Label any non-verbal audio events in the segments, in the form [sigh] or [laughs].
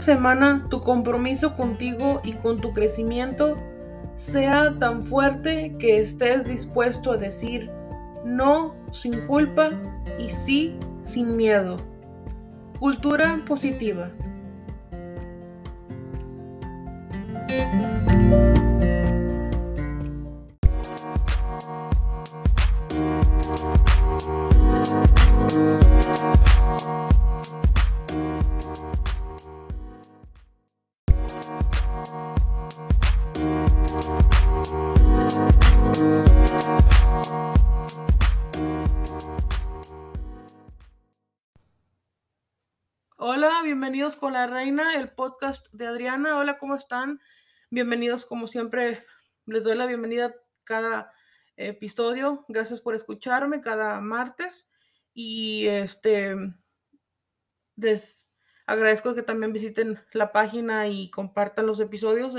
semana tu compromiso contigo y con tu crecimiento sea tan fuerte que estés dispuesto a decir no sin culpa y sí sin miedo. Cultura positiva. Con la reina, el podcast de Adriana. Hola, ¿cómo están? Bienvenidos como siempre. Les doy la bienvenida cada episodio. Gracias por escucharme cada martes y este les agradezco que también visiten la página y compartan los episodios,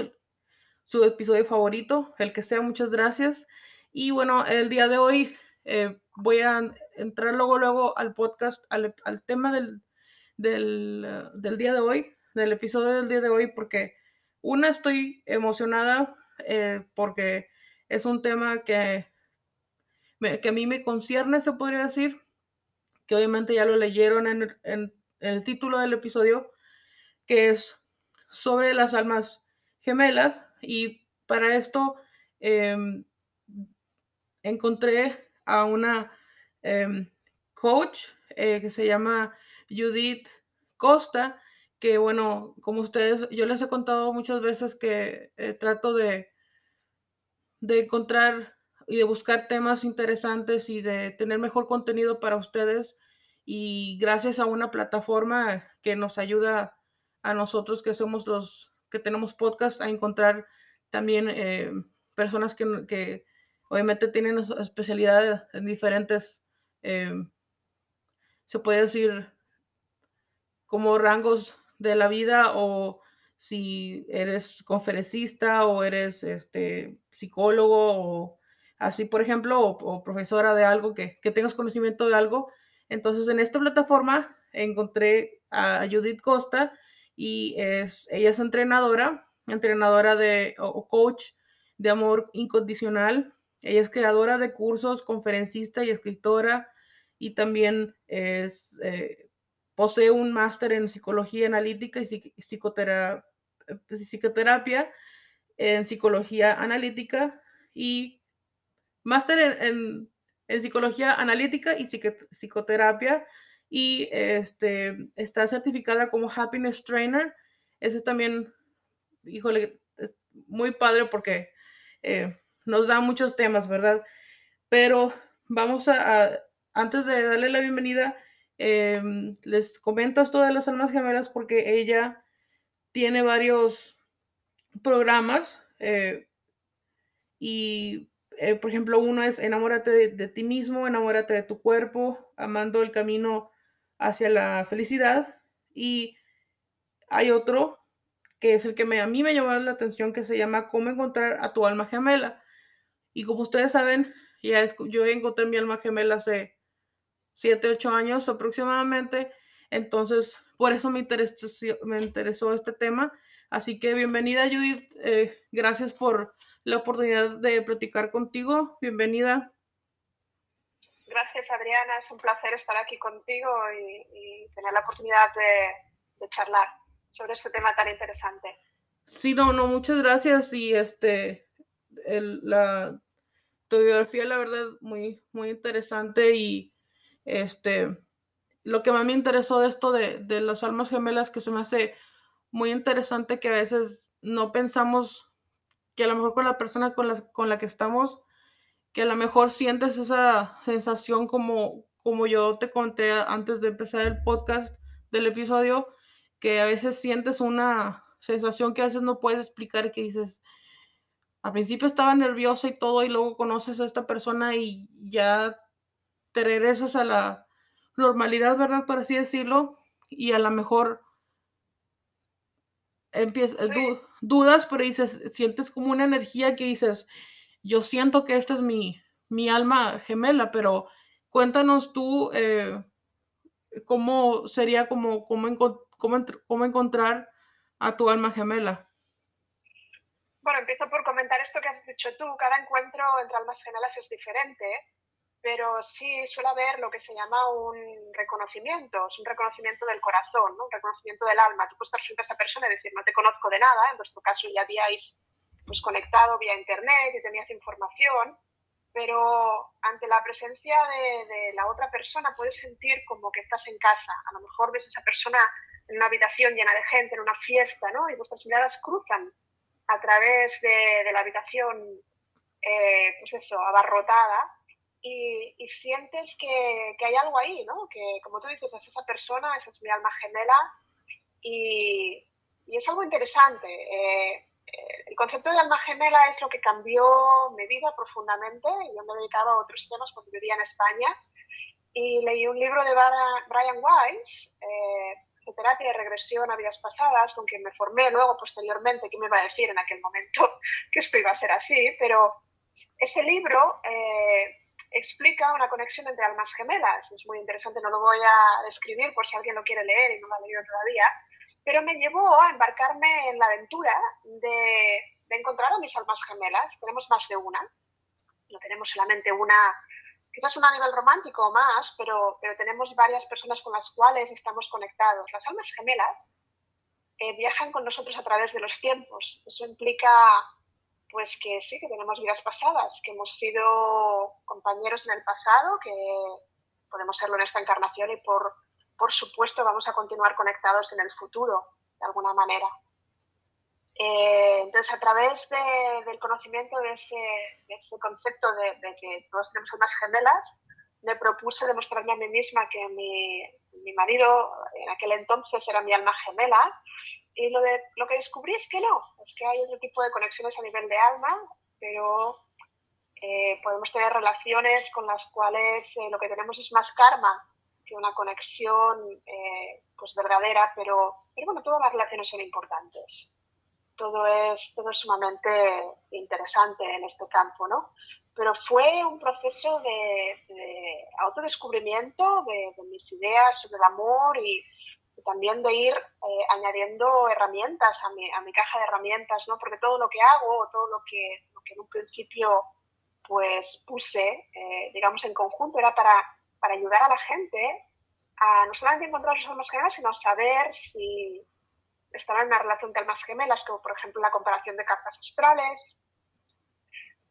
su episodio favorito, el que sea. Muchas gracias. Y bueno, el día de hoy eh, voy a entrar luego luego al podcast, al tema del del, del, día de hoy, del episodio del día de hoy, porque una estoy emocionada eh, porque es un tema que, que a mí me concierne, se podría decir, que obviamente ya lo leyeron en, en, el título del episodio, que es sobre las almas gemelas. Y para esto eh, encontré a una eh, coach eh, que se llama Judith Costa, que bueno, como ustedes, yo les he contado muchas veces que eh, trato de, de encontrar y de buscar temas interesantes y de tener mejor contenido para ustedes. Y gracias a una plataforma que nos ayuda a nosotros que somos los que tenemos podcast a encontrar también eh, personas que, que, obviamente tienen especialidad en diferentes, eh, se puede decir, como rangos de la vida o si eres conferencista o eres este, psicólogo o así, por ejemplo, o, profesora de algo, que, que, tengas conocimiento de algo. Entonces, en esta plataforma encontré a Judith Costa y es, ella es entrenadora, entrenadora de, o coach de amor incondicional. Ella es creadora de cursos, conferencista y escritora y también es... Eh, Posee un máster en psicología analítica y psicoterapia, pues, psicoterapia en psicología analítica y máster en, en, psicología analítica y psicoterapia y este, está certificada como Happiness Trainer. Ese también, híjole, es muy padre porque eh, nos da muchos temas, ¿verdad? Pero vamos a, a, antes de darle la bienvenida, eh, les comento esto de las almas gemelas porque ella tiene varios programas eh, y, eh, por ejemplo, uno es enamórate de, ti mismo, enamórate de tu cuerpo, amando el camino hacia la felicidad. Y hay otro que es el que me, a mí me llamó la atención, que se llama Cómo encontrar a tu alma gemela. Y como ustedes saben, ya yo encontré mi alma gemela hace 7, 8 años aproximadamente. Entonces, por eso me interesó, me interesó este tema. Así que bienvenida, Judith. Eh, gracias por la oportunidad de platicar contigo. Bienvenida. Gracias, Adriana. Es un placer estar aquí contigo y, y tener la oportunidad de, de, charlar sobre este tema tan interesante. Sí, no, no, muchas gracias. Y este, el, la, tu biografía, la verdad, muy, muy interesante y este, lo que más me interesó de esto de, de las almas gemelas, que se me hace muy interesante que a veces no pensamos que a lo mejor con la persona con la, con la que estamos, que a lo mejor sientes esa sensación como, como yo te conté antes de empezar el podcast del episodio, que a veces sientes una sensación que a veces no puedes explicar, que dices, al principio estaba nerviosa y todo, y luego conoces a esta persona y ya te regresas a la normalidad, ¿verdad? Por así decirlo, y a lo mejor empiezas, sí. dudas, pero dices, sientes como una energía que dices, yo siento que esta es mi, mi alma gemela, pero cuéntanos tú eh, cómo sería como, cómo, cómo, cómo encontrar a tu alma gemela? Bueno, empiezo por comentar esto que has dicho tú. Cada encuentro entre almas gemelas es diferente, pero sí suele haber lo que se llama un reconocimiento, es un reconocimiento del corazón, un reconocimiento del alma. Tú puedes estar frente a esa persona y decir, no te conozco de nada, en vuestro caso ya habíais pues, conectado vía internet y tenías información, pero ante la presencia de, de, la otra persona puedes sentir como que estás en casa. A lo mejor ves a esa persona en una habitación llena de gente, en una fiesta, ¿no? Y vuestras miradas cruzan a través de, de la habitación, eh, pues eso, abarrotada, y, y sientes que, que, hay algo ahí, ¿no? Que, como tú dices, es esa persona, esa es mi alma gemela, y, y es algo interesante. Eh, el concepto de alma gemela es lo que cambió mi vida profundamente. Yo me dedicaba a otros temas cuando vivía en España y leí un libro de Brian Weiss, eh, de terapia de regresión a vidas pasadas, con quien me formé luego posteriormente, que me iba a decir en aquel momento [laughs] que esto iba a ser así, pero ese libro eh, explica una conexión entre almas gemelas. Es muy interesante, no lo voy a describir por si alguien lo quiere leer y no lo ha leído todavía, pero me llevó a embarcarme en la aventura de, de encontrar a mis almas gemelas. Tenemos más de una, no tenemos solamente una, quizás una a nivel romántico o más, pero, pero tenemos varias personas con las cuales estamos conectados. Las almas gemelas eh, viajan con nosotros a través de los tiempos. Eso implica pues que sí, que tenemos vidas pasadas, que hemos sido compañeros en el pasado, que podemos serlo en esta encarnación y por por supuesto vamos a continuar conectados en el futuro, de alguna manera. Eh, entonces, a través de, del conocimiento de ese, de ese concepto de, de, que todos tenemos almas gemelas, me propuse demostrarme a mí misma que mi, mi, marido en aquel entonces era mi alma gemela y lo, de, lo que descubrí es que no, es que hay otro tipo de conexiones a nivel de alma, pero eh, podemos tener relaciones con las cuales eh, lo que tenemos es más karma una conexión eh, pues verdadera, pero, pero bueno, todas las relaciones son importantes. Todo es, todo es sumamente interesante en este campo, ¿no? Pero fue un proceso de, de autodescubrimiento de, mis ideas sobre el amor y, también de ir eh, añadiendo herramientas a mi, a mi, caja de herramientas, ¿no? Porque todo lo que hago, todo lo que, en un principio pues puse, eh, digamos, en conjunto, era para para ayudar a la gente a no solamente encontrar sus almas gemelas, sino saber si están en una relación de almas gemelas, como por ejemplo la comparación de cartas astrales,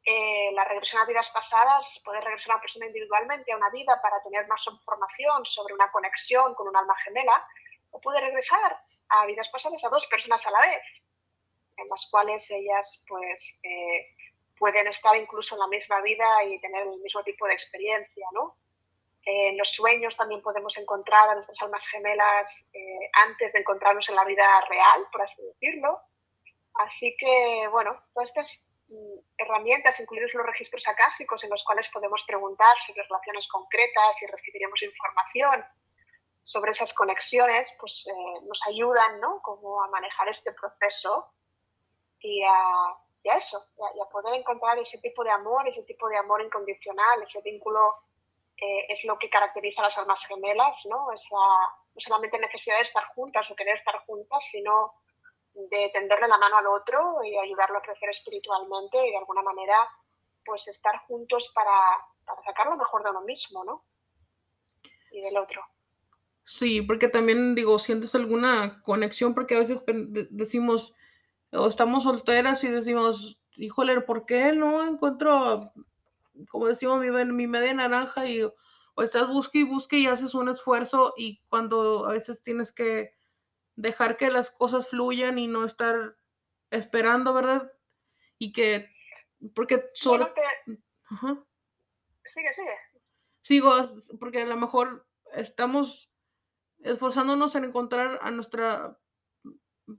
eh, la regresión a vidas pasadas, poder regresar a una persona individualmente a una vida para tener más información sobre una conexión con un alma gemela, o puede regresar a vidas pasadas a dos personas a la vez, en las cuales ellas pues eh, pueden estar incluso en la misma vida y tener el mismo tipo de experiencia, ¿no? En los sueños también podemos encontrar a nuestras almas gemelas eh, antes de encontrarnos en la vida real, por así decirlo. Así que, bueno, todas estas herramientas, incluidos los registros acásicos, en los cuales podemos preguntar sobre relaciones concretas y recibiremos información sobre esas conexiones, pues eh, nos ayudan, ¿no? Como a manejar este proceso y a, eso, y a, y a poder encontrar ese tipo de amor, ese tipo de amor incondicional, ese vínculo eh, es lo que caracteriza a las almas gemelas, ¿no? Esa, no solamente necesidad de estar juntas o querer estar juntas, sino de tenderle la mano al otro y ayudarlo a crecer espiritualmente y de alguna manera pues estar juntos para, para sacar lo mejor de uno mismo, ¿no? Y del otro. Sí, porque también digo, sientes alguna conexión, porque a veces decimos, o estamos solteras y decimos, híjole, ¿por qué no encuentro como decimos, mi, mi media naranja y o estás busque y busque y haces un esfuerzo y cuando a veces tienes que dejar que las cosas fluyan y no estar esperando, ¿verdad? Y que, porque solo... Ajá. Sigue, sigue. Sigo, porque a lo mejor estamos esforzándonos en encontrar a nuestra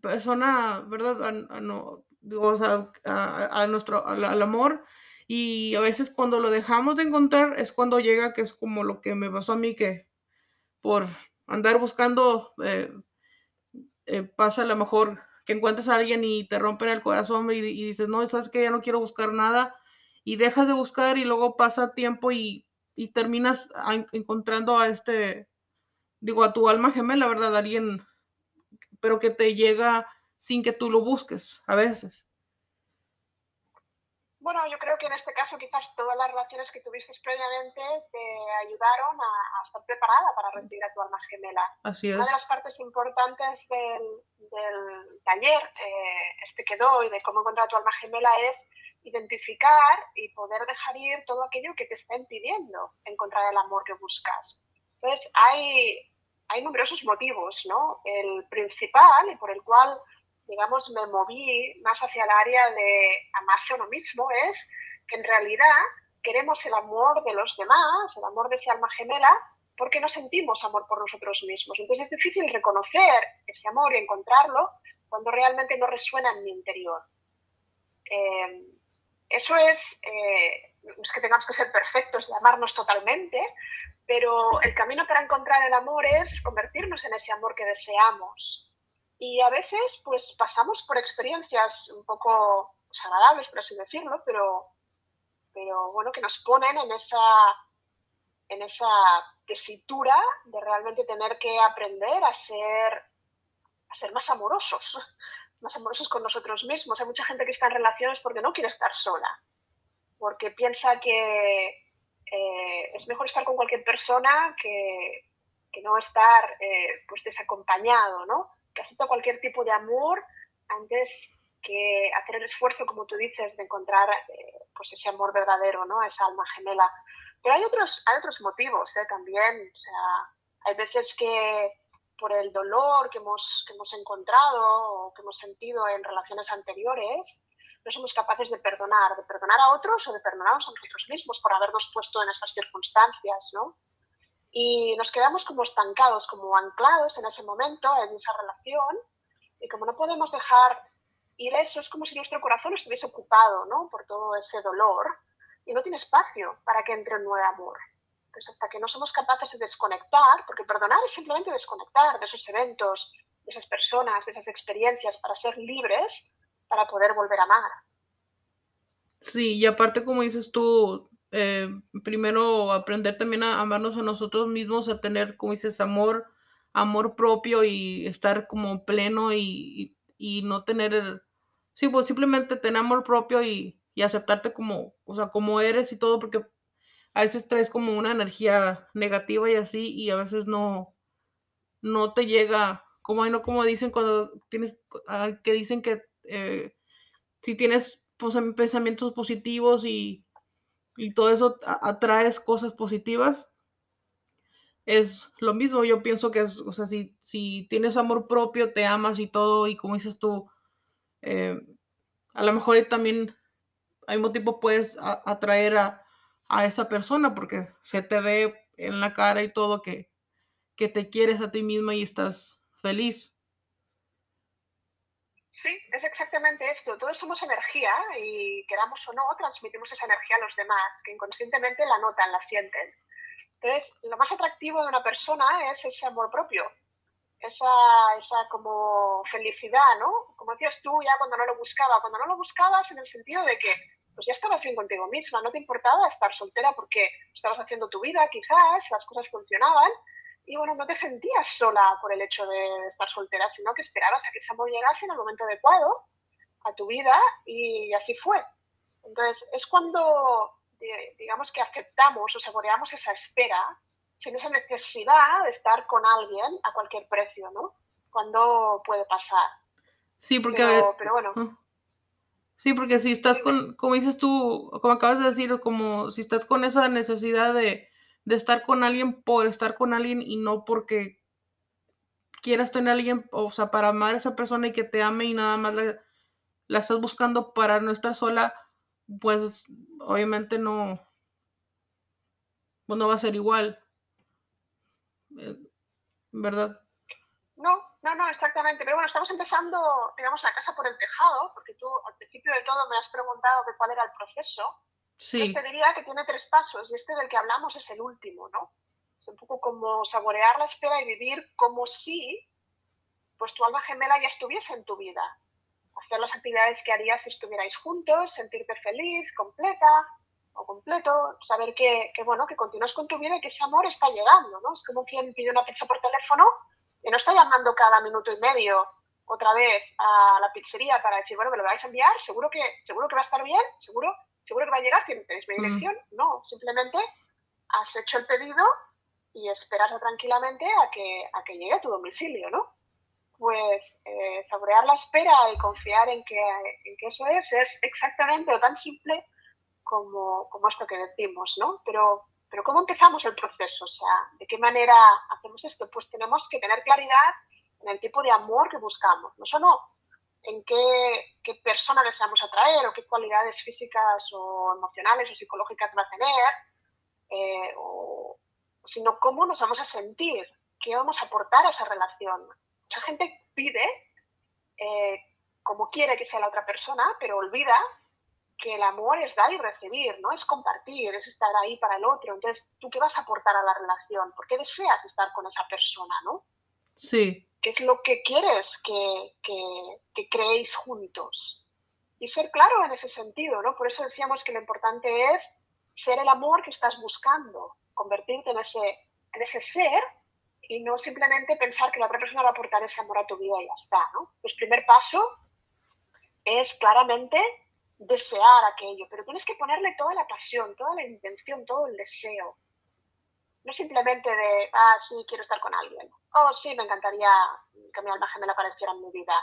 persona, ¿verdad? A, a no, digo, o sea, a, a nuestro, al amor y a veces cuando lo dejamos de encontrar es cuando llega, que es como lo que me pasó a mí, que por andar buscando, eh, eh, pasa a lo mejor que encuentres a alguien y te rompen el corazón y, dices, no, sabes que ya no quiero buscar nada y dejas de buscar y luego pasa tiempo y, terminas encontrando a este, digo, a tu alma gemela, ¿verdad? Alguien, pero que te llega sin que tú lo busques a veces. Bueno, yo creo que en este caso quizás todas las relaciones que tuviste previamente te ayudaron a, estar preparada para recibir a tu alma gemela. Así es. Una de las partes importantes del, del taller, eh, este que doy, de cómo encontrar a tu alma gemela, es identificar y poder dejar ir todo aquello que te está impidiendo encontrar el amor que buscas. Entonces, hay, hay numerosos motivos, ¿no? El principal y por el cual digamos, me moví más hacia el área de amarse a uno mismo es que en realidad queremos el amor de los demás, el amor de ese alma gemela, porque no sentimos amor por nosotros mismos. Entonces es difícil reconocer ese amor y encontrarlo cuando realmente no resuena en mi interior. Eh, eso es, eh, es que tengamos que ser perfectos y amarnos totalmente, pero el camino para encontrar el amor es convertirnos en ese amor que deseamos. Y a veces, pues pasamos por experiencias un poco desagradables, por así decirlo, pero, pero bueno, que nos ponen en esa, en esa tesitura de realmente tener que aprender a ser, a ser más amorosos, [laughs] más amorosos con nosotros mismos. Hay mucha gente que está en relaciones porque no quiere estar sola, porque piensa que eh, es mejor estar con cualquier persona que, que no estar eh, pues desacompañado, ¿no? Que acepta cualquier tipo de amor antes que hacer el esfuerzo, como tú dices, de encontrar eh, pues ese amor verdadero, ¿no? esa alma gemela. Pero hay otros, hay otros motivos ¿eh? también. O sea, hay veces que por el dolor que hemos, que hemos encontrado o que hemos sentido en relaciones anteriores, no somos capaces de perdonar, de perdonar a otros o de perdonarnos a nosotros mismos por habernos puesto en estas circunstancias, ¿no? Y nos quedamos como estancados, como anclados en ese momento, en esa relación, y como no podemos dejar ir eso, es como si nuestro corazón estuviese ocupado ¿no? por todo ese dolor y no tiene espacio para que entre un nuevo amor. Entonces, hasta que no somos capaces de desconectar, porque perdonar es simplemente desconectar de esos eventos, de esas personas, de esas experiencias, para ser libres, para poder volver a amar. Sí, y aparte, como dices tú, eh, primero aprender también a amarnos a nosotros mismos, a tener, como dices, amor, amor propio y estar como pleno y, y, no tener, sí, pues simplemente tener amor propio y, y, aceptarte como, o sea, como eres y todo, porque a veces traes como una energía negativa y así, y a veces no, no te llega, como, no, como dicen cuando tienes, ah, que dicen que eh, si tienes pues, pensamientos positivos y y todo eso atraes cosas positivas, es lo mismo. Yo pienso que o sea, si, si tienes amor propio, te amas y todo, y como dices tú, eh, a lo mejor también al mismo tiempo puedes atraer a, a, esa persona porque se te ve en la cara y todo que, que te quieres a ti misma y estás feliz. Sí, es exactamente esto. Todos somos energía y queramos o no, transmitimos esa energía a los demás, que inconscientemente la notan, la sienten. Entonces, lo más atractivo de una persona es ese amor propio, esa, esa como felicidad, ¿no? Como decías tú ya cuando no lo buscaba, cuando no lo buscabas en el sentido de que pues ya estabas bien contigo misma, no te importaba estar soltera porque estabas haciendo tu vida, quizás las cosas funcionaban y bueno, no te sentías sola por el hecho de estar soltera, sino que esperabas a que ese amor llegase en el momento adecuado a tu vida y así fue. Entonces, es cuando, digamos que aceptamos o saboreamos esa espera sin esa necesidad de estar con alguien a cualquier precio, ¿no? Cuando puede pasar. Sí, porque... Pero, bueno. Ah. Sí, porque si estás con, como dices tú, como acabas de decir, como si estás con esa necesidad de, de estar con alguien por estar con alguien y no porque quieras tener alguien, o sea, para amar a esa persona y que te ame y nada más la, estás buscando para no estar sola, pues obviamente no, pues no va a ser igual. Eh, ¿Verdad? No, no, no, exactamente. Pero bueno, estamos empezando, digamos, la casa por el tejado, porque tú al principio de todo me has preguntado de cuál era el proceso. Sí. te diría que tiene tres pasos y este del que hablamos es el último, ¿no? Es un poco como saborear la espera y vivir como si pues tu alma gemela ya estuviese en tu vida. Hacer las actividades que harías si estuvierais juntos, sentirte feliz, completa o completo, saber que, que, bueno, que continúas con tu vida y que ese amor está llegando, ¿no? Es como quien pide una pizza por teléfono y no está llamando cada minuto y medio otra vez a la pizzería para decir, bueno, me lo vais a enviar, seguro que, seguro que va a estar bien, seguro, seguro que va a llegar, tenéis mi mm. dirección. No, simplemente has hecho el pedido y esperas tranquilamente a que, a que llegue a tu domicilio, ¿no? Pues eh, saborear la espera y confiar en que, en que eso es, es exactamente lo tan simple como, como esto que decimos, ¿no? Pero, pero ¿cómo empezamos el proceso? O sea, ¿de qué manera hacemos esto? Pues tenemos que tener claridad en el tipo de amor que buscamos, no solo en qué, qué persona deseamos atraer o qué cualidades físicas o emocionales o psicológicas va a tener, eh, sino cómo nos vamos a sentir, qué vamos a aportar a esa relación. Mucha gente pide eh, como quiere que sea la otra persona, pero olvida que el amor es dar y recibir, ¿no? Es compartir, es estar ahí para el otro. Entonces, ¿tú qué vas a aportar a la relación? ¿Por qué deseas estar con esa persona, no? Sí. ¿Qué es lo que quieres que, que, creéis juntos? Y ser claro en ese sentido, ¿no? Por eso decíamos que lo importante es ser el amor que estás buscando, convertirte en ese, en ese ser y no simplemente pensar que la otra persona va a aportar ese amor a tu vida y ya está, ¿no? Pues primer paso es claramente desear aquello, pero tienes que ponerle toda la pasión, toda la intención, todo el deseo. Simplemente de, ah, sí, quiero estar con alguien. Oh, sí, me encantaría que mi alma gemela apareciera en mi vida.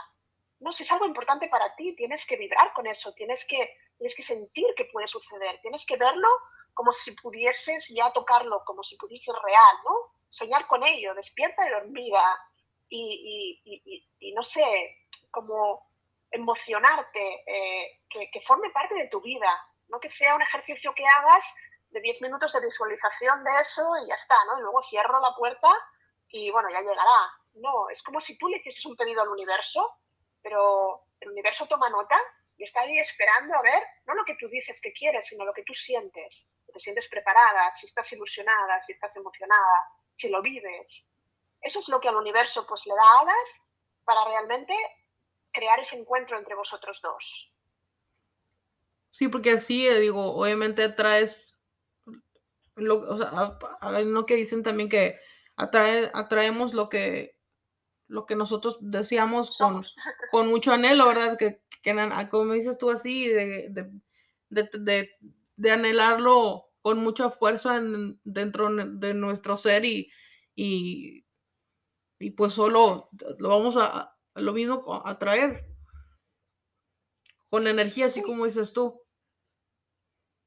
No, si es algo importante para ti, tienes que vibrar con eso, tienes que, tienes que sentir que puede suceder, tienes que verlo como si pudieses ya tocarlo, como si pudiese real, ¿no? Soñar con ello, despierta y dormida y, y, y no sé, como emocionarte, eh, que, que, forme parte de tu vida, no que sea un ejercicio que hagas de 10 minutos de visualización de eso y ya está, ¿no? Y luego cierro la puerta y bueno, ya llegará. No, es como si tú le hicieses un pedido al universo, pero el universo toma nota y está ahí esperando a ver, no lo que tú dices que quieres, sino lo que tú sientes. Te sientes preparada, si estás ilusionada, si estás emocionada, si lo vives. Eso es lo que al universo pues le da alas para realmente crear ese encuentro entre vosotros dos. Sí, porque así, eh, digo, obviamente atraes, lo, o sea, a, ver, no que dicen también que atrae, atraemos lo que, lo que nosotros deseamos con, [laughs] con, mucho anhelo, ¿verdad? Que, que, como dices tú así, de, de, de, de anhelarlo con mucha fuerza dentro de nuestro ser y, y, y pues solo lo vamos a, lo mismo atraer. Con energía, así como dices tú.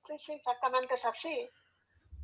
Sí, sí, exactamente es así.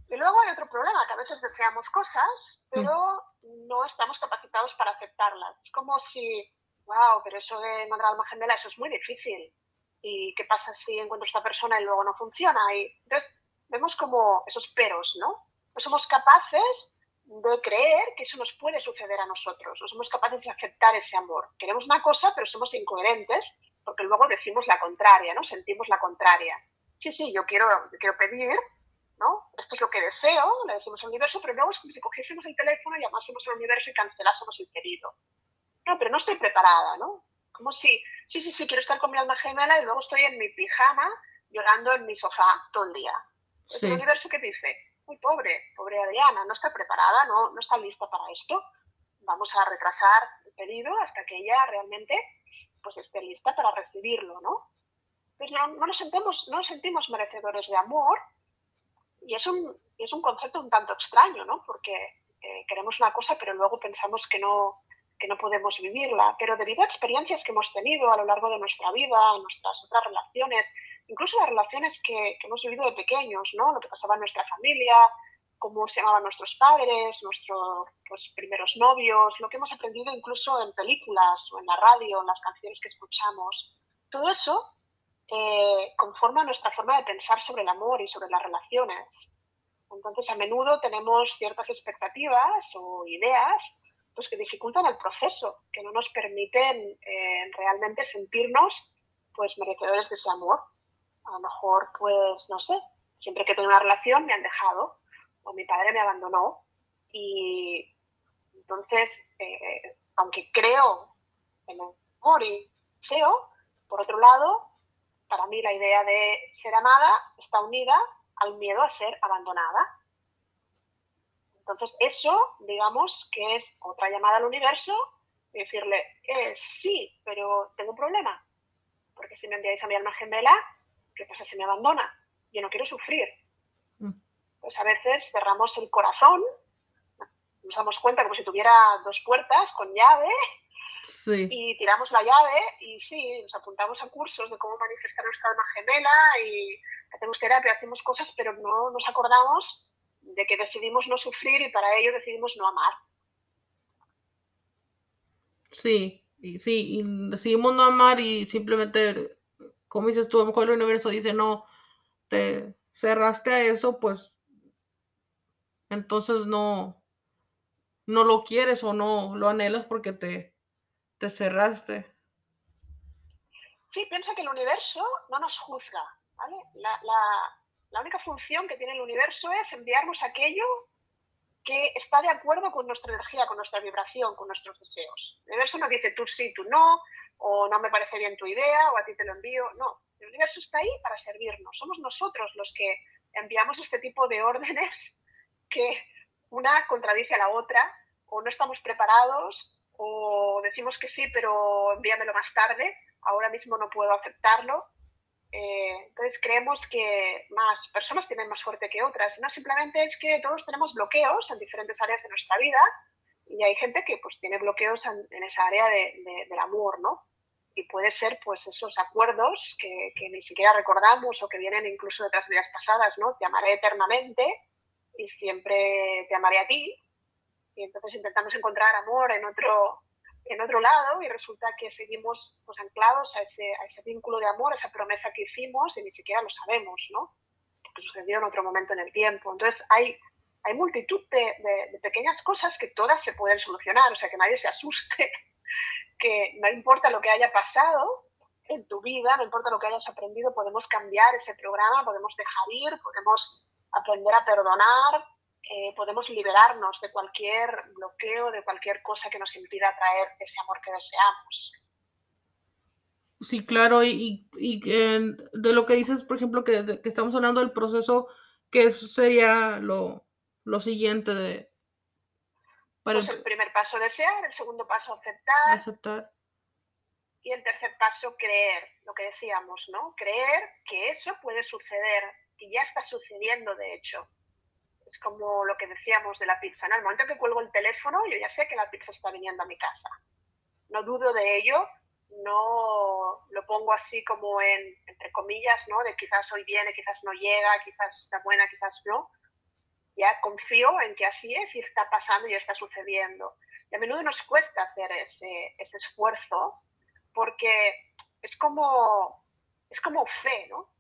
Y luego hay otro problema, que a veces deseamos cosas, pero no estamos capacitados para aceptarlas. Es como si, wow, pero eso de encontrar alma gemela, eso es muy difícil. ¿Y qué pasa si encuentro esta persona y luego no funciona? Y entonces vemos como esos peros, ¿no? No somos capaces de creer que eso nos puede suceder a nosotros. No somos capaces de aceptar ese amor. Queremos una cosa, pero somos incoherentes porque luego decimos la contraria, ¿no? Sentimos la contraria. Sí, sí, yo quiero, quiero pedir, ¿no? Esto es lo que deseo, le decimos al universo, pero luego es como si cogiésemos el teléfono, llamásemos al universo y cancelásemos el pedido. No, pero no estoy preparada, ¿no? Como si, sí, sí, sí, quiero estar con mi alma gemela y luego estoy en mi pijama llorando en mi sofá todo el día. Es el universo que dice, muy pobre, pobre Adriana, no está preparada, no, no está lista para esto. Vamos a retrasar el pedido hasta que ella realmente pues, esté lista para recibirlo, ¿no? Pues no, no, nos, sentimos, no nos sentimos merecedores de amor y es un, es un concepto un tanto extraño, ¿no? Porque eh, queremos una cosa pero luego pensamos que no, que no podemos vivirla. Pero debido a experiencias que hemos tenido a lo largo de nuestra vida, nuestras otras relaciones, incluso las relaciones que, que, hemos vivido de pequeños, ¿no? Lo que pasaba en nuestra familia, cómo se llamaban nuestros padres, nuestros pues, primeros novios, lo que hemos aprendido incluso en películas o en la radio, en las canciones que escuchamos. Todo eso eh, conforma nuestra forma de pensar sobre el amor y sobre las relaciones. Entonces, a menudo tenemos ciertas expectativas o ideas pues, que dificultan el proceso, que no nos permiten eh, realmente sentirnos pues, merecedores de ese amor a lo mejor, pues, no sé, siempre que tengo una relación me han dejado o mi padre me abandonó y entonces, eh, aunque creo en el amor y deseo, por otro lado, para mí la idea de ser amada está unida al miedo a ser abandonada. Entonces, eso, digamos, que es otra llamada al universo y decirle, eh, sí, pero tengo un problema. Porque si me enviáis a mi alma gemela, ¿qué pasa si me abandona? Yo no quiero sufrir. Mm. Pues a veces cerramos el corazón, nos damos cuenta como si tuviera dos puertas con llave y tiramos la llave y sí, nos apuntamos a cursos de cómo manifestar nuestra alma gemela y hacemos terapia, hacemos cosas, pero no nos acordamos de que decidimos no sufrir y para ello decidimos no amar. Sí, y sí, y decidimos no amar y simplemente, como dices tú, a lo mejor el universo dice no, te cerraste a eso, pues entonces no, no lo quieres o no lo anhelas porque te, te cerraste. Sí, piensa que el universo no nos juzga, ¿vale? La, la única función que tiene el universo es enviarnos aquello que está de acuerdo con nuestra energía, con nuestra vibración, con nuestros deseos. El universo no dice tú sí, tú no, o no me parece bien tu idea, o a ti te lo envío. No, el universo está ahí para servirnos. Somos nosotros los que enviamos este tipo de órdenes que una contradice a la otra, o no estamos preparados, o decimos que sí, pero envíamelo más tarde, ahora mismo no puedo aceptarlo. Eh, entonces creemos que más personas tienen más fuerte que otras. No simplemente es que todos tenemos bloqueos en diferentes áreas de nuestra vida y hay gente que pues tiene bloqueos en, esa área de, del amor, ¿no? Y puede ser pues esos acuerdos que, que, ni siquiera recordamos o que vienen incluso de otras vidas pasadas, ¿no? Te amaré eternamente y siempre te amaré a ti. Y entonces intentamos encontrar amor en otro, en otro lado y resulta que seguimos pues, anclados a ese, a ese vínculo de amor, a esa promesa que hicimos y ni siquiera lo sabemos, ¿no? Porque sucedió en otro momento en el tiempo. Entonces hay, hay multitud de, de, pequeñas cosas que todas se pueden solucionar, o sea, que nadie se asuste, [laughs] que no importa lo que haya pasado en tu vida, no importa lo que hayas aprendido, podemos cambiar ese programa, podemos dejar ir, podemos aprender a perdonar, eh, podemos liberarnos de cualquier bloqueo, de cualquier cosa que nos impida traer ese amor que deseamos. Sí, claro, y, y, de lo que dices, por ejemplo, que, que, estamos hablando del proceso, que sería lo, lo siguiente de... Para pues el primer paso desear, el segundo paso aceptar. Aceptar. Y el tercer paso creer, lo que decíamos, ¿no? Creer que eso puede suceder, que ya está sucediendo de hecho es como lo que decíamos de la pizza. En el momento que cuelgo el teléfono, yo ya sé que la pizza está viniendo a mi casa. No dudo de ello, no lo pongo así como en, entre comillas, ¿no? De quizás hoy viene, quizás no llega, quizás está buena, quizás no. Ya confío en que así es y está pasando y está sucediendo. Y a menudo nos cuesta hacer ese, ese esfuerzo porque es como, es como fe, ¿no?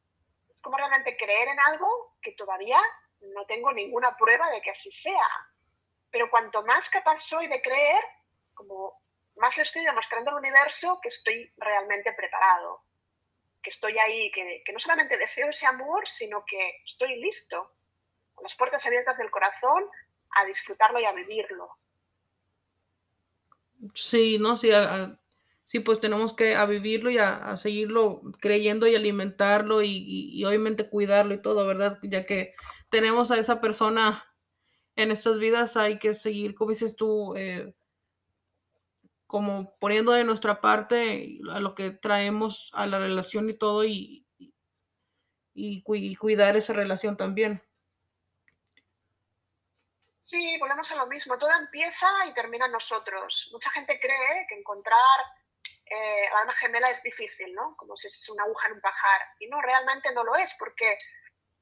Es como realmente creer en algo que todavía no tengo ninguna prueba de que así sea. Pero cuanto más capaz soy de creer, como más le estoy demostrando al universo que estoy realmente preparado, que estoy ahí, que, que no solamente deseo ese amor, sino que estoy listo, con las puertas abiertas del corazón, a disfrutarlo y a vivirlo. Sí, no, sí, sí, pues tenemos que a vivirlo y a, seguirlo creyendo y alimentarlo y, y, obviamente cuidarlo y todo, ¿verdad? Ya que tenemos a esa persona en nuestras vidas, hay que seguir, como dices tú, eh, como poniendo de nuestra parte a lo que traemos a la relación y todo y, cuidar esa relación también. Sí, volvemos a lo mismo. Todo empieza y termina en nosotros. Mucha gente cree que encontrar eh, alma gemela es difícil, ¿no? Como si es una aguja en un pajar. Y no, realmente no lo es, porque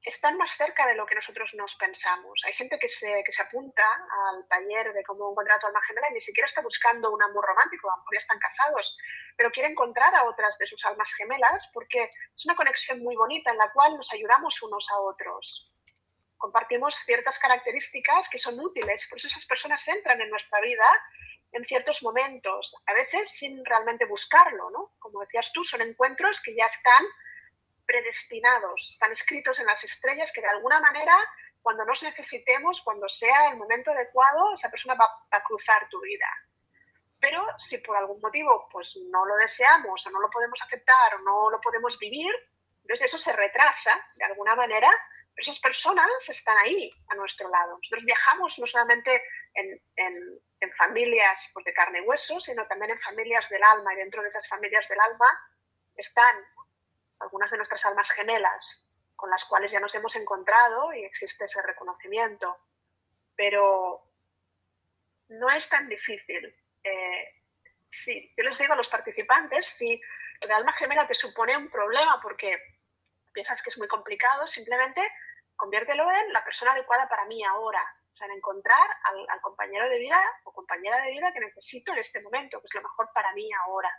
están más cerca de lo que nosotros nos pensamos. Hay gente que se, que se apunta al taller de cómo encontrar a tu alma gemela y ni siquiera está buscando un amor romántico, a lo mejor ya están casados, pero quiere encontrar a otras de sus almas gemelas porque es una conexión muy bonita en la cual nos ayudamos unos a otros. Compartimos ciertas características que son útiles, por eso esas personas entran en nuestra vida en ciertos momentos, a veces sin realmente buscarlo, ¿no? Como decías tú, son encuentros que ya están predestinados, están escritos en las estrellas que de alguna manera, cuando nos necesitemos, cuando sea el momento adecuado, esa persona va a cruzar tu vida. Pero si por algún motivo pues no lo deseamos o no lo podemos aceptar o no lo podemos vivir, entonces eso se retrasa de alguna manera esas personas están ahí, a nuestro lado. Nosotros viajamos no solamente en, en, familias pues, de carne y hueso, sino también en familias del alma. Y dentro de esas familias del alma están algunas de nuestras almas gemelas, con las cuales ya nos hemos encontrado y existe ese reconocimiento. Pero no es tan difícil. Eh, yo les digo a los participantes, si el alma gemela te supone un problema porque piensas que es muy complicado, simplemente conviértelo en la persona adecuada para mí ahora. O sea, en encontrar al, compañero de vida o compañera de vida que necesito en este momento, que es lo mejor para mí ahora.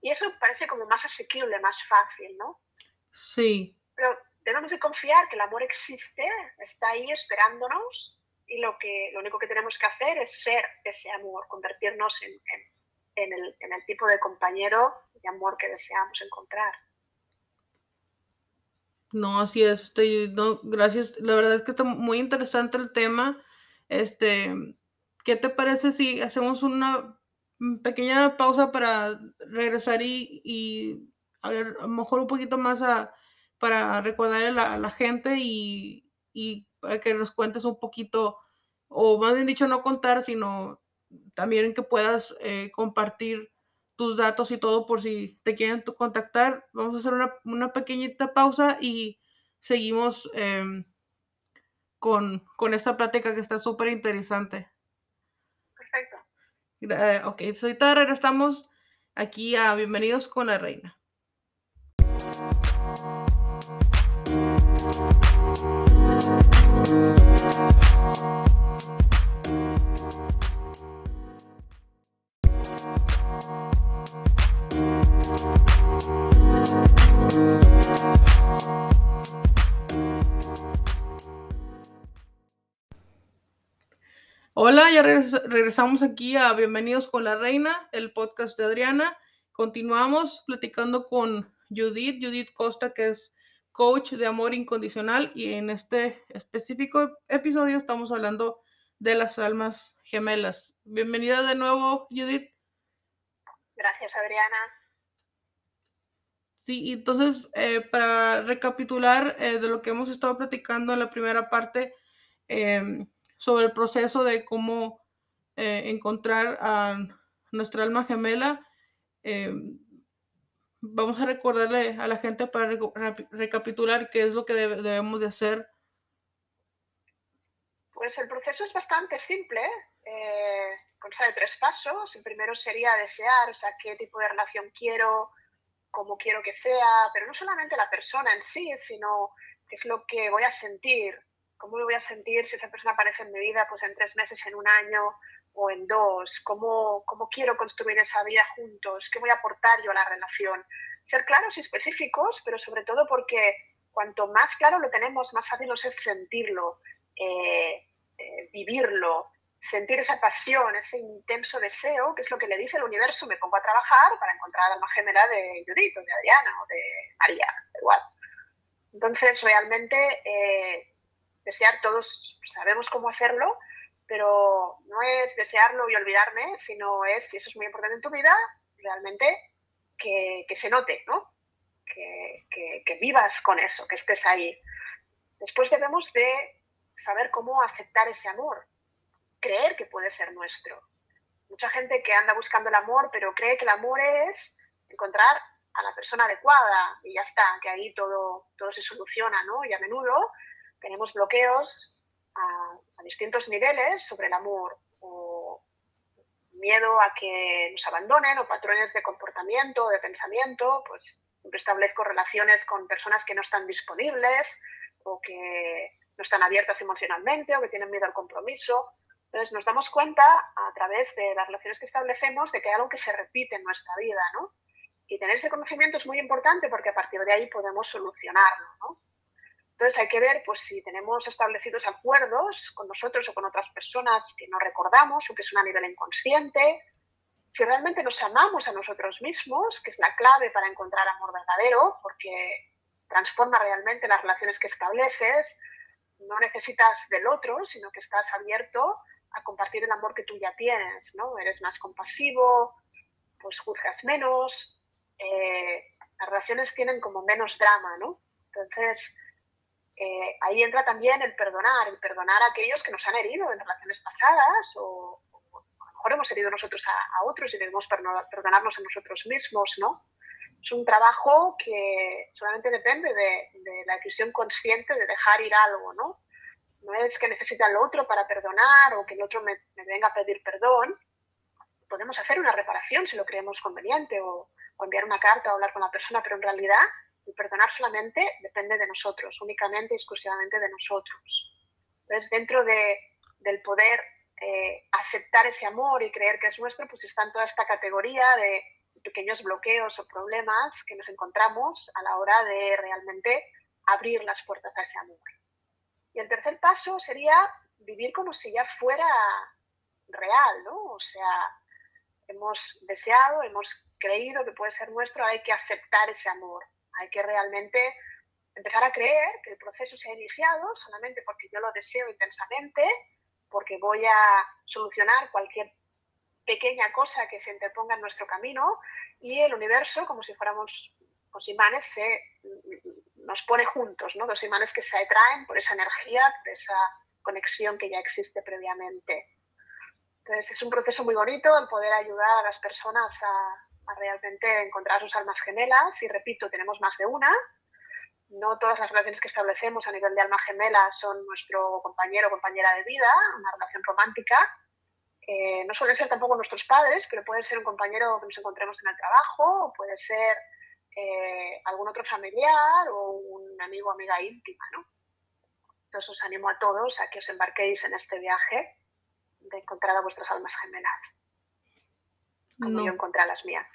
Y eso parece como más asequible, más fácil, ¿no? Sí. Pero debemos de confiar que el amor existe, está ahí esperándonos y lo, que, lo único que tenemos que hacer es ser ese amor, convertirnos en, en, el, en el tipo de compañero de amor que deseamos encontrar. No, así es, estoy, no, gracias. La verdad es que está muy interesante el tema. Este, ¿qué te parece si hacemos una pequeña pausa para regresar y, y a, ver, a lo mejor un poquito más a, para recordar a la, gente y, y, para que nos cuentes un poquito, o más bien dicho, no contar, sino también que puedas eh, compartir tus datos y todo por si te quieren contactar. Vamos a hacer una, una pequeñita pausa y seguimos em, con, con, esta plática que está súper interesante. Eh, ok, ahorita regresamos aquí a Bienvenidos con la Reina. Hola, ya regresamos aquí a Bienvenidos con la Reina, el podcast de Adriana. Continuamos platicando con Judith, Judith Costa, que es coach de amor incondicional y en este específico episodio estamos hablando de las almas gemelas. Bienvenida de nuevo, Judith. Gracias, Adriana. Sí, entonces, eh, para recapitular eh, de lo que hemos estado platicando en la primera parte, em, sobre el proceso de cómo eh, encontrar a nuestra alma gemela. Eh, vamos a recordarle a la gente para recapitular qué es lo que debemos de hacer. Pues el proceso es bastante simple, eh, consta de tres pasos. El primero sería desear, o sea, qué tipo de relación quiero, cómo quiero que sea, pero no solamente la persona en sí, sino qué es lo que voy a sentir, ¿Cómo me voy a sentir si esa persona aparece en mi vida pues en tres meses, en un año o en dos? ¿Cómo, cómo quiero construir esa vida juntos? ¿Qué voy a aportar yo a la relación? Ser claros y específicos, pero sobre todo porque cuanto más claro lo tenemos, más fácil nos es sentirlo, eh, eh, vivirlo, sentir esa pasión, ese intenso deseo, que es lo que le dice el universo, me pongo a trabajar para encontrar a la alma gemela de Judith o de Adriana o de María, igual. Entonces, realmente eh, desear todos sabemos cómo hacerlo, pero no es desearlo y olvidarme, sino es, y eso es muy importante en tu vida, realmente que, se note, ¿no? Que, que, vivas con eso, que estés ahí. Después debemos de saber cómo aceptar ese amor, creer que puede ser nuestro. Mucha gente que anda buscando el amor, pero cree que el amor es encontrar a la persona adecuada y ya está, que ahí todo, todo se soluciona, ¿no? Y a menudo tenemos bloqueos a, distintos niveles sobre el amor o miedo a que nos abandonen o patrones de comportamiento, de pensamiento, pues siempre establezco relaciones con personas que no están disponibles o que no están abiertas emocionalmente o que tienen miedo al compromiso. Entonces nos damos cuenta a través de las relaciones que establecemos de que hay algo que se repite en nuestra vida, ¿no? Y tener ese conocimiento es muy importante porque a partir de ahí podemos solucionarlo, ¿no? Entonces hay que ver pues, si tenemos establecidos acuerdos con nosotros o con otras personas que no recordamos o que son a nivel inconsciente, si realmente nos amamos a nosotros mismos, que es la clave para encontrar amor verdadero, porque transforma realmente las relaciones que estableces, no necesitas del otro, sino que estás abierto a compartir el amor que tú ya tienes, ¿no? Eres más compasivo, pues juzgas menos, eh, las relaciones tienen como menos drama, ¿no? Entonces, eh, ahí entra también el perdonar, el perdonar a aquellos que nos han herido en relaciones pasadas o, a lo mejor hemos herido nosotros a, otros y debemos perdonarnos a nosotros mismos, ¿no? Es un trabajo que solamente depende de, la decisión consciente de dejar ir algo, ¿no? No es que necesite al otro para perdonar o que el otro me, venga a pedir perdón. Podemos hacer una reparación si lo creemos conveniente o enviar una carta o hablar con la persona, pero en realidad el perdonar solamente depende de nosotros, únicamente y exclusivamente de nosotros. Entonces, dentro de, del poder eh, aceptar ese amor y creer que es nuestro, pues está en toda esta categoría de pequeños bloqueos o problemas que nos encontramos a la hora de realmente abrir las puertas a ese amor. Y el tercer paso sería vivir como si ya fuera real, ¿no? O sea, hemos deseado, hemos creído que puede ser nuestro, hay que aceptar ese amor, hay que realmente empezar a creer que el proceso se ha iniciado solamente porque yo lo deseo intensamente, porque voy a solucionar cualquier pequeña cosa que se interponga en nuestro camino y el universo, como si fuéramos los imanes, se, nos pone juntos, ¿no? Dos imanes que se atraen por esa energía, por esa conexión que ya existe previamente. Entonces es un proceso muy bonito el poder ayudar a las personas a, realmente encontrar sus almas gemelas. Y repito, tenemos más de una. No todas las relaciones que establecemos a nivel de alma gemela son nuestro compañero o compañera de vida, una relación romántica. no suelen ser tampoco nuestros padres, pero puede ser un compañero que nos encontremos en el trabajo, o puede ser eh, algún otro familiar o un amigo o amiga íntima. ¿no? Entonces os animo a todos a que os embarquéis en este viaje de encontrar a vuestras almas gemelas como yo encontré a las mías.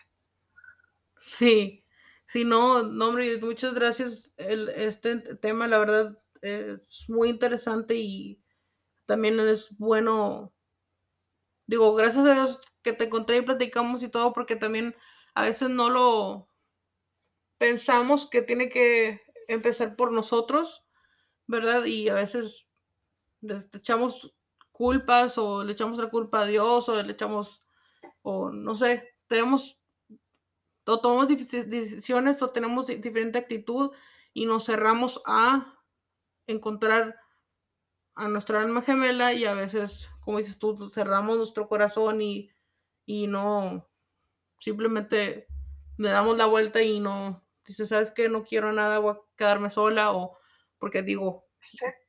Sí, sí, no, no, hombre, muchas gracias. El, este tema, la verdad, es muy interesante y también es bueno. Digo, gracias a Dios que te encontré y platicamos y todo, porque también a veces no lo pensamos que tiene que empezar por nosotros, ¿verdad? Y a veces le echamos culpas o le echamos la culpa a Dios o le echamos o no sé, tenemos o tomamos decisiones o tenemos diferente actitud y nos cerramos a encontrar a nuestra alma gemela y a veces, como dices tú, cerramos nuestro corazón y, y no, simplemente le damos la vuelta y no, dices, ¿sabes qué? No quiero nada, voy a quedarme sola o porque digo,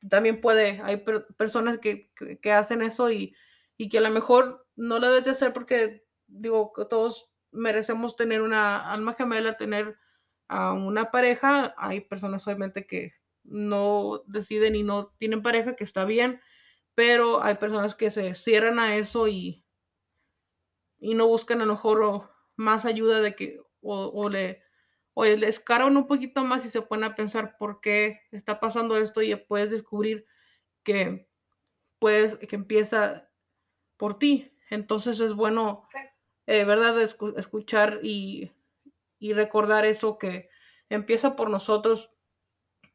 también puede, hay personas que, que, hacen eso y, y que a lo mejor no lo debes de hacer porque digo, que todos merecemos tener una alma gemela, tener una pareja. Hay personas obviamente que no deciden y no tienen pareja, que está bien, pero hay personas que se cierran a eso y, y no buscan a lo mejor más ayuda de que o, le o les cargan un poquito más y se ponen a pensar por qué está pasando esto y puedes descubrir que puedes que empieza por ti. Entonces es bueno eh, ¿verdad? escuchar y, recordar eso que empieza por nosotros.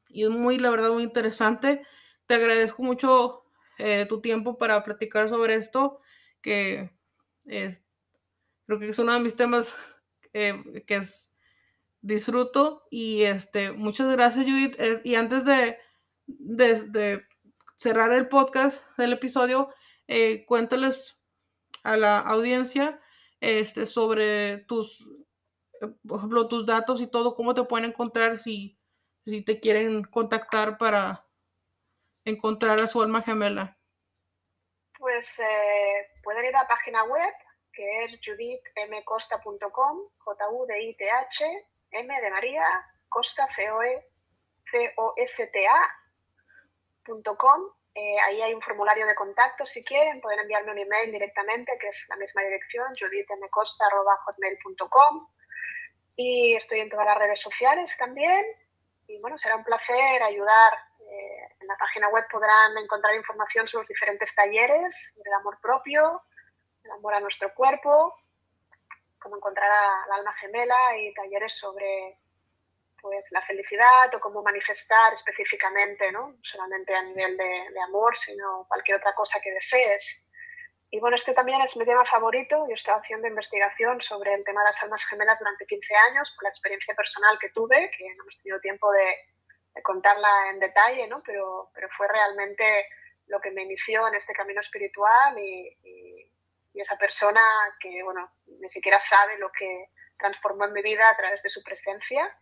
Y es muy, la verdad, muy interesante. Te agradezco mucho eh, tu tiempo para platicar sobre esto, que es, creo que es uno de mis temas eh, que disfruto. Y este, muchas gracias, Judith. y antes de, de, cerrar el podcast, del episodio, cuéntales a la audiencia este, sobre tus, eh, por ejemplo, tus datos y todo, cómo te pueden encontrar si, si te quieren contactar para encontrar a su alma gemela. Pues eh, pueden ir a la página web que es judithmcosta.com, J-U-D-I-T-H, M de María, Costa, C-O-E, C-O-S-T-A.com eh, ahí hay un formulario de contacto si quieren, pueden enviarme un email directamente, que es la misma dirección, judithmcosta.com. Y estoy en todas las redes sociales también. Y bueno, será un placer ayudar. Eh, en la página web podrán encontrar información sobre los diferentes talleres del amor propio, el amor a nuestro cuerpo, cómo encontrar al alma gemela y talleres sobre pues la felicidad o cómo manifestar específicamente, ¿no? solamente a nivel de, amor, sino cualquier otra cosa que desees. Y bueno, este también es mi tema favorito. Yo estoy haciendo investigación sobre el tema de las almas gemelas durante 15 años, por la experiencia personal que tuve, que no hemos tenido tiempo de, contarla en detalle, ¿no? Pero, pero fue realmente lo que me inició en este camino espiritual y, y, esa persona que, bueno, ni siquiera sabe lo que transformó en mi vida a través de su presencia,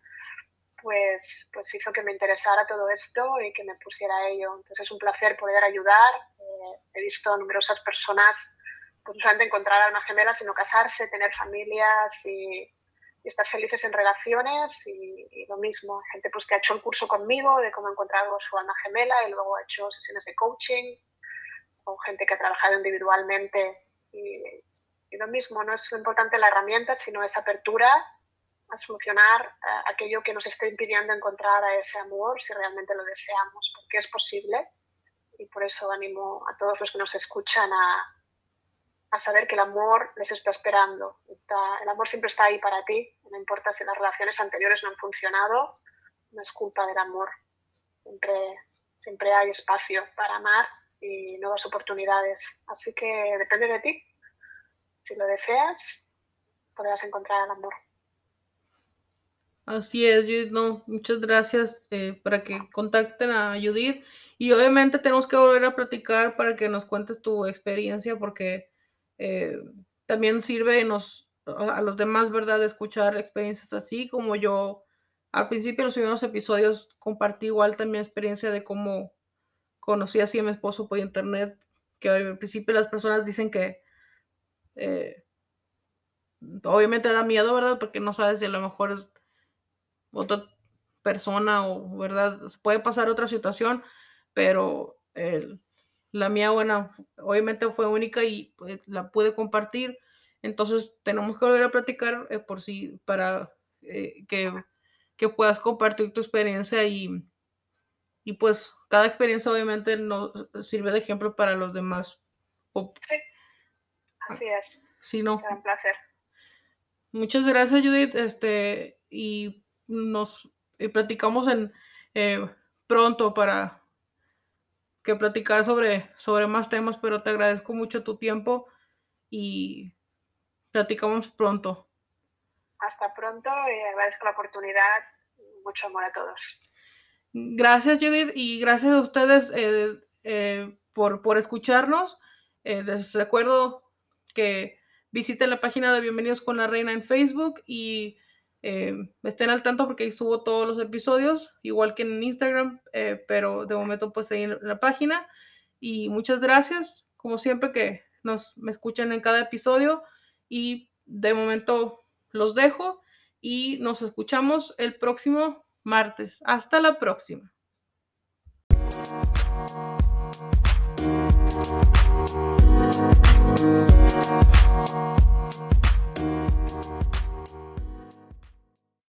pues, pues hizo que me interesara todo esto y que me pusiera a ello. Entonces es un placer poder ayudar. Eh, he visto numerosas personas, pues no solamente encontrar a una gemela, sino casarse, tener familias y, y estar felices en relaciones y, lo mismo, gente pues que ha hecho el curso conmigo de cómo encontrar su alma gemela y luego ha hecho sesiones de coaching o gente que ha trabajado individualmente y, lo mismo, no es lo importante la herramienta, sino esa apertura a solucionar eh, aquello que nos esté impidiendo encontrar a ese amor si realmente lo deseamos, porque es posible y por eso animo a todos los que nos escuchan a, a saber que el amor les está esperando. Está, el amor siempre está ahí para ti, no importa si las relaciones anteriores no han funcionado, no es culpa del amor. Siempre, siempre hay espacio para amar y nuevas oportunidades. Así que depende de ti. Si lo deseas, podrás encontrar el amor. Así es, Judith. No, muchas gracias eh, para que contacten a Judith. Y obviamente tenemos que volver a platicar para que nos cuentes tu experiencia, porque eh, también sirve nos, a los demás, ¿verdad?, de escuchar experiencias así, como yo al principio, en los primeros episodios, compartí igual también experiencia de cómo conocí así a mi esposo por internet, que al principio las personas dicen que eh, obviamente da miedo, ¿verdad? Porque no sabes si a lo mejor es otra persona o, ¿verdad? Puede pasar otra situación, pero el, la mía, bueno, obviamente fue única y pues, la pude compartir. Entonces tenemos que volver a platicar eh, por si, para eh, que, que, puedas compartir tu experiencia y, y pues cada experiencia obviamente nos sirve de ejemplo para los demás. Sí, así es. Sí, no. un placer. Muchas gracias, Judith. Este, y nos platicamos en eh, pronto para que platicar sobre, sobre más temas, pero te agradezco mucho tu tiempo y platicamos pronto. Hasta pronto y agradezco la oportunidad. Mucho amor a todos. Gracias, Judith, y gracias a ustedes eh, eh, por, por, escucharnos. Eh, les recuerdo que visiten la página de Bienvenidos con la Reina en Facebook y eh, estén al tanto porque ahí subo todos los episodios, igual que en Instagram, eh, pero de momento pues ahí en la página. Y muchas gracias, como siempre que nos me escuchan en cada episodio y de momento los dejo y nos escuchamos el próximo martes. Hasta la próxima.